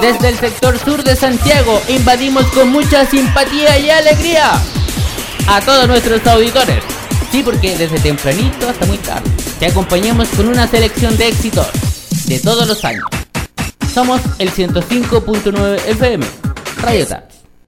Desde el sector sur de Santiago invadimos con mucha simpatía y alegría a todos nuestros auditores. Sí, porque desde tempranito hasta muy tarde te acompañamos con una selección de éxitos de todos los años. Somos el 105.9 FM, Rayota